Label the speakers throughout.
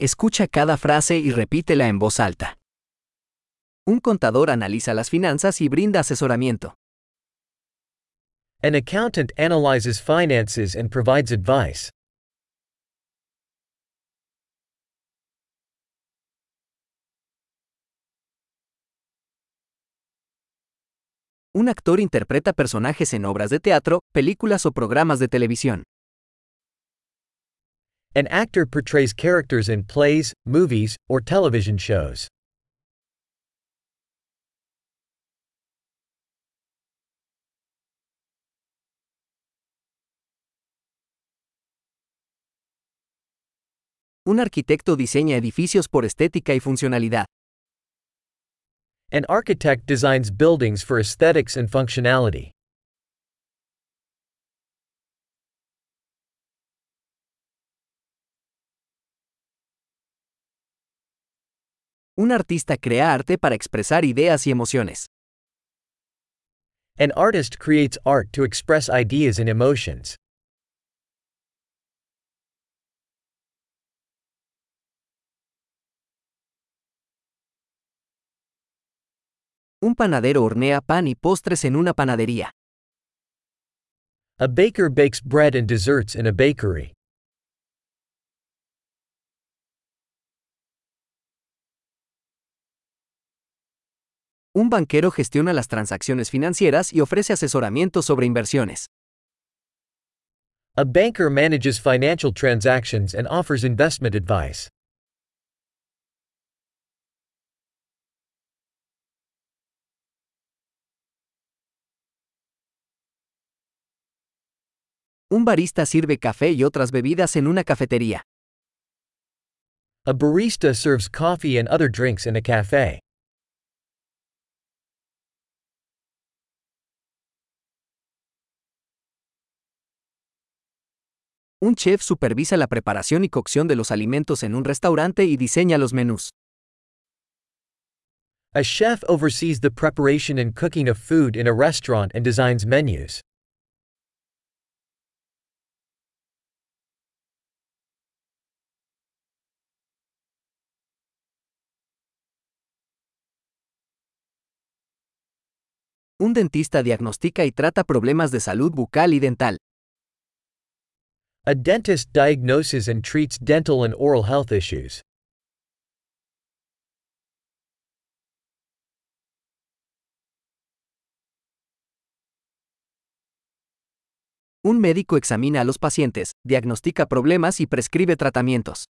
Speaker 1: Escucha cada frase y repítela en voz alta. Un contador analiza las finanzas y brinda asesoramiento.
Speaker 2: An accountant analyzes finances and provides advice.
Speaker 1: Un actor interpreta personajes en obras de teatro, películas o programas de televisión.
Speaker 2: An actor portrays characters in plays, movies, or television shows.
Speaker 1: Un arquitecto diseña edificios por estética y funcionalidad.
Speaker 2: An architect designs buildings for aesthetics and functionality.
Speaker 1: Un artista crea arte para expresar ideas y emociones.
Speaker 2: An artist creates art to express ideas and emotions.
Speaker 1: Un panadero hornea pan y postres en una panadería.
Speaker 2: A baker bakes bread and desserts in a bakery.
Speaker 1: Un banquero gestiona las transacciones financieras y ofrece asesoramiento sobre inversiones.
Speaker 2: A banker manages financial transactions and offers investment advice.
Speaker 1: Un barista sirve café y otras bebidas en una cafetería.
Speaker 2: A barista serves coffee and other drinks in a cafe.
Speaker 1: Un chef supervisa la preparación y cocción de los alimentos en un restaurante y diseña los menús.
Speaker 2: A chef oversees the preparation and cooking of food in a restaurant and designs menus.
Speaker 1: Un dentista diagnostica y trata problemas de salud bucal y dental.
Speaker 2: A dentist diagnoses and treats dental and oral health issues.
Speaker 1: Un médico examina a los pacientes, diagnostica problemas y prescribe tratamientos.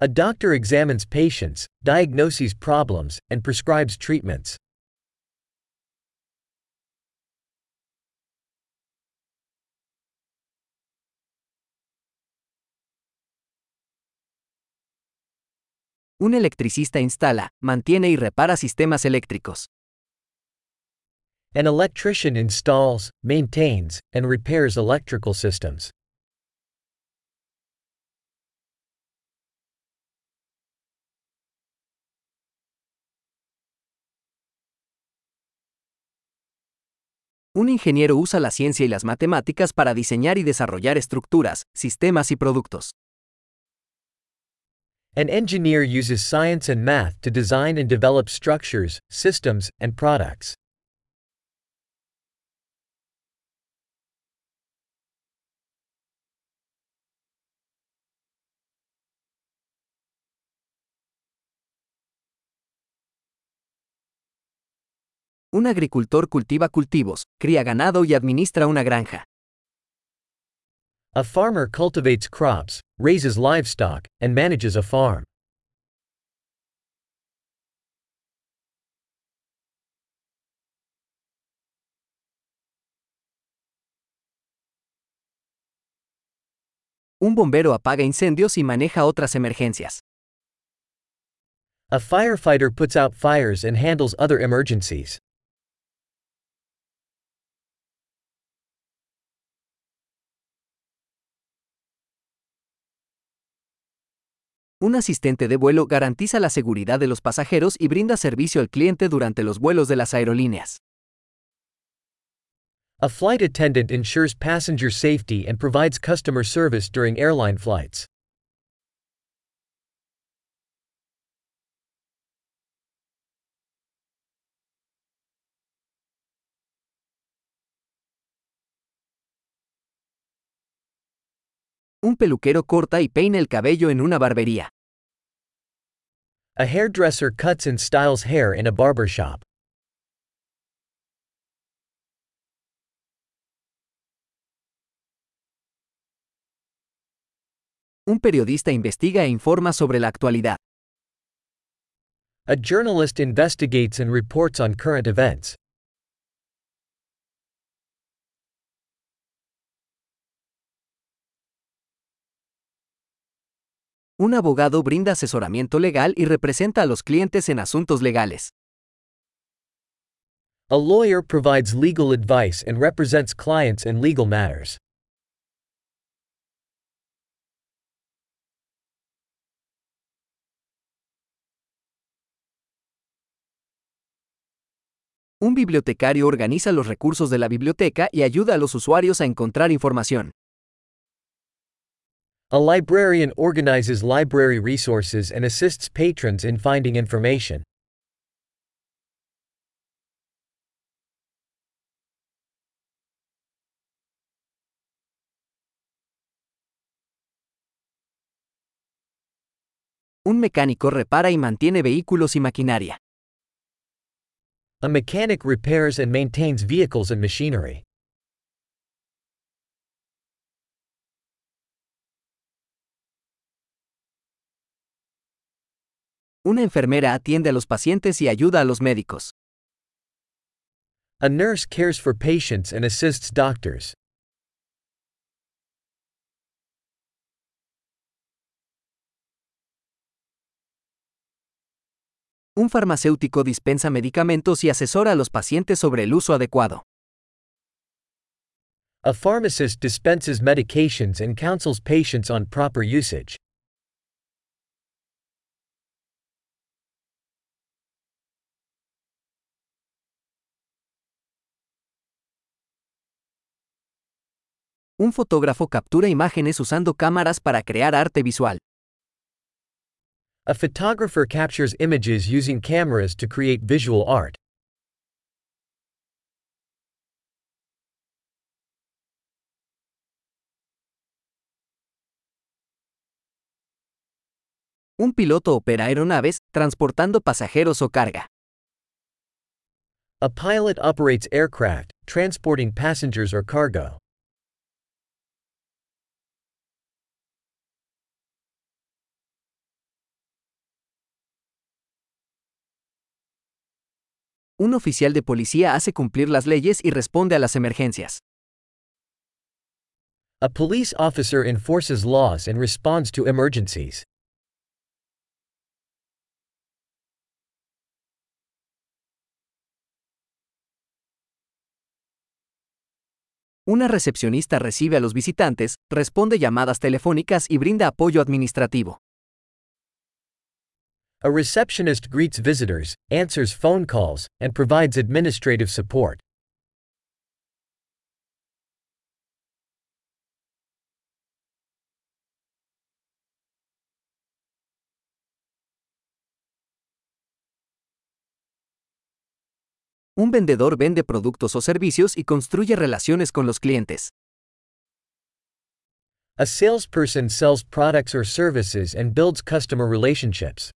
Speaker 2: A doctor examines patients, diagnoses problems, and prescribes treatments.
Speaker 1: Un electricista instala, mantiene y repara sistemas eléctricos.
Speaker 2: An electrician installs, maintains, and repairs electrical systems.
Speaker 1: Un ingeniero usa la ciencia y las matemáticas para diseñar y desarrollar estructuras, sistemas y productos.
Speaker 2: An engineer uses science and math to design and develop structures, systems, and products.
Speaker 1: Un agricultor cultiva cultivos, cría ganado y administra una granja.
Speaker 2: A farmer cultivates crops, raises livestock, and manages a farm.
Speaker 1: Un bombero apaga incendios y maneja otras emergencias.
Speaker 2: A firefighter puts out fires and handles other emergencies.
Speaker 1: Un asistente de vuelo garantiza la seguridad de los pasajeros y brinda servicio al cliente durante los vuelos de las aerolíneas. Un peluquero corta y peina el cabello en una barbería.
Speaker 2: A hairdresser cuts and styles hair in a barber shop.
Speaker 1: Un periodista investiga e informa sobre la actualidad.
Speaker 2: A journalist investigates and reports on current events.
Speaker 1: Un abogado brinda asesoramiento legal y representa a los clientes en asuntos legales.
Speaker 2: A lawyer provides legal advice and represents clients in legal matters.
Speaker 1: Un bibliotecario organiza los recursos de la biblioteca y ayuda a los usuarios a encontrar información.
Speaker 2: A librarian organizes library resources and assists patrons in finding information.
Speaker 1: Un mecánico repara y mantiene vehículos y maquinaria.
Speaker 2: A mechanic repairs and maintains vehicles and machinery.
Speaker 1: Una enfermera atiende a los pacientes y ayuda a los médicos.
Speaker 2: A nurse cares for patients and assists doctors.
Speaker 1: Un farmacéutico dispensa medicamentos y asesora a los pacientes sobre el uso adecuado.
Speaker 2: A pharmacist dispenses medications and counsels patients on proper usage.
Speaker 1: Un fotógrafo captura imágenes usando cámaras para crear arte visual.
Speaker 2: A photographer captures images using cameras to create visual art.
Speaker 1: Un piloto opera aeronaves, transportando pasajeros o carga.
Speaker 2: A pilot operates aircraft, transporting passengers or cargo.
Speaker 1: Un oficial de policía hace cumplir las leyes y responde a las emergencias.
Speaker 2: A police officer enforces laws and responds to emergencies.
Speaker 1: Una recepcionista recibe a los visitantes, responde llamadas telefónicas y brinda apoyo administrativo.
Speaker 2: A receptionist greets visitors, answers phone calls, and provides administrative support.
Speaker 1: Un vendedor vende productos o servicios y construye relaciones con los clientes.
Speaker 2: A salesperson sells products or services and builds customer relationships.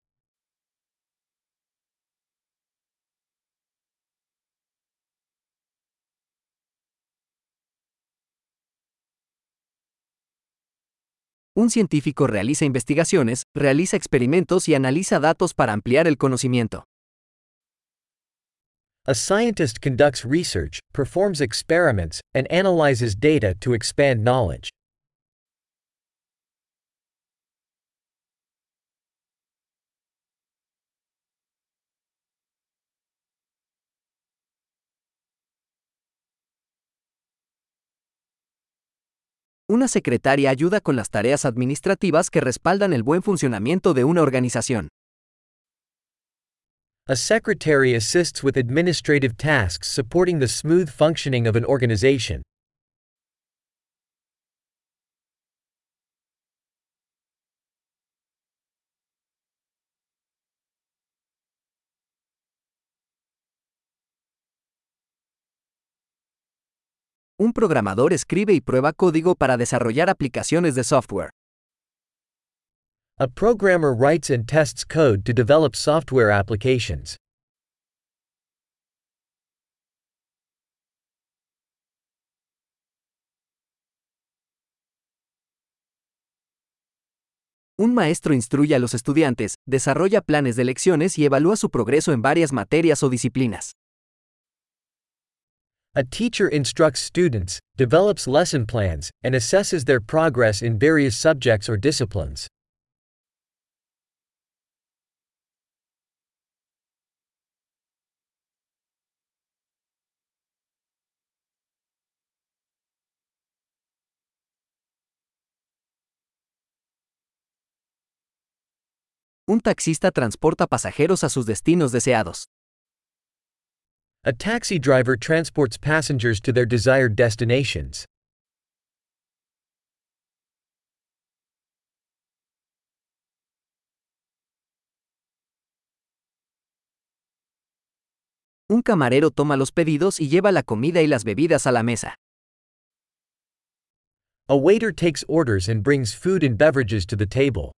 Speaker 1: Un científico realiza investigaciones, realiza experimentos y analiza datos para ampliar el conocimiento.
Speaker 2: A scientist conducts research, performs experiments, and analyzes data to expand knowledge.
Speaker 1: Una secretaria ayuda con las tareas administrativas que respaldan el buen funcionamiento de una organización.
Speaker 2: A secretary assists with administrative tasks supporting the smooth functioning of an organization.
Speaker 1: Un programador escribe y prueba código para desarrollar aplicaciones de software.
Speaker 2: A programmer writes and tests code to develop software applications.
Speaker 1: Un maestro instruye a los estudiantes, desarrolla planes de lecciones y evalúa su progreso en varias materias o disciplinas.
Speaker 2: A teacher instructs students, develops lesson plans, and assesses their progress in various subjects or disciplines.
Speaker 1: Un taxista transporta pasajeros a sus destinos deseados.
Speaker 2: A taxi driver transports passengers to their desired destinations.
Speaker 1: Un camarero toma los pedidos y lleva la comida y las bebidas a la mesa.
Speaker 2: A waiter takes orders and brings food and beverages to the table.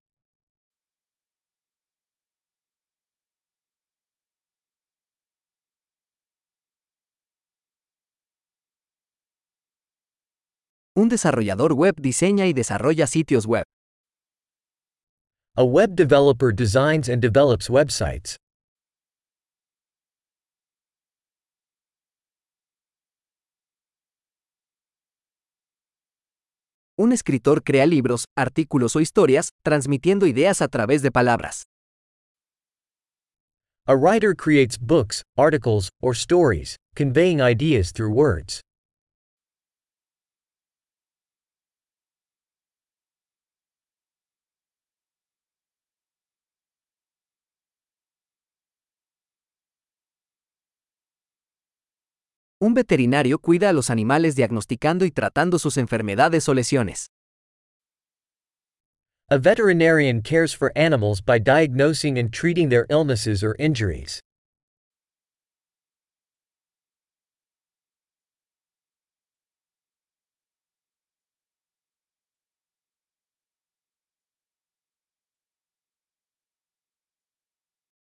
Speaker 1: Un desarrollador web diseña y desarrolla sitios web.
Speaker 2: A web developer designs and develops websites.
Speaker 1: Un escritor crea libros, artículos o historias, transmitiendo ideas a través de palabras.
Speaker 2: A writer creates books, articles, or stories, conveying ideas through words.
Speaker 1: Un veterinario cuida a los animales diagnosticando y tratando sus enfermedades o lesiones.
Speaker 2: A veterinarian cares for animals by diagnosing and treating their illnesses or injuries.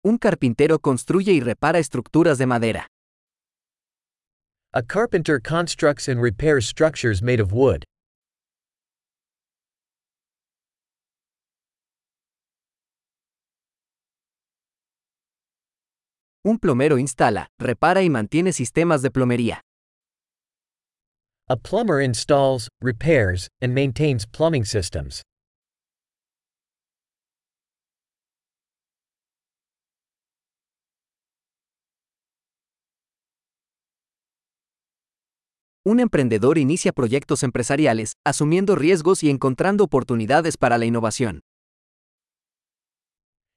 Speaker 1: Un carpintero construye y repara estructuras de madera.
Speaker 2: A carpenter constructs and repairs structures made of wood.
Speaker 1: Un plomero instala, repara y mantiene sistemas de plomería.
Speaker 2: A plumber installs, repairs, and maintains plumbing systems.
Speaker 1: Un emprendedor inicia proyectos empresariales, asumiendo riesgos y encontrando oportunidades para la innovación.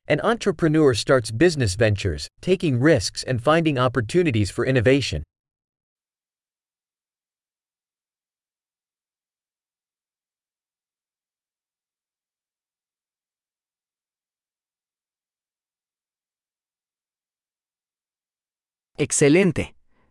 Speaker 2: An entrepreneur starts business ventures, taking risks and finding opportunities for innovation.
Speaker 1: Excelente.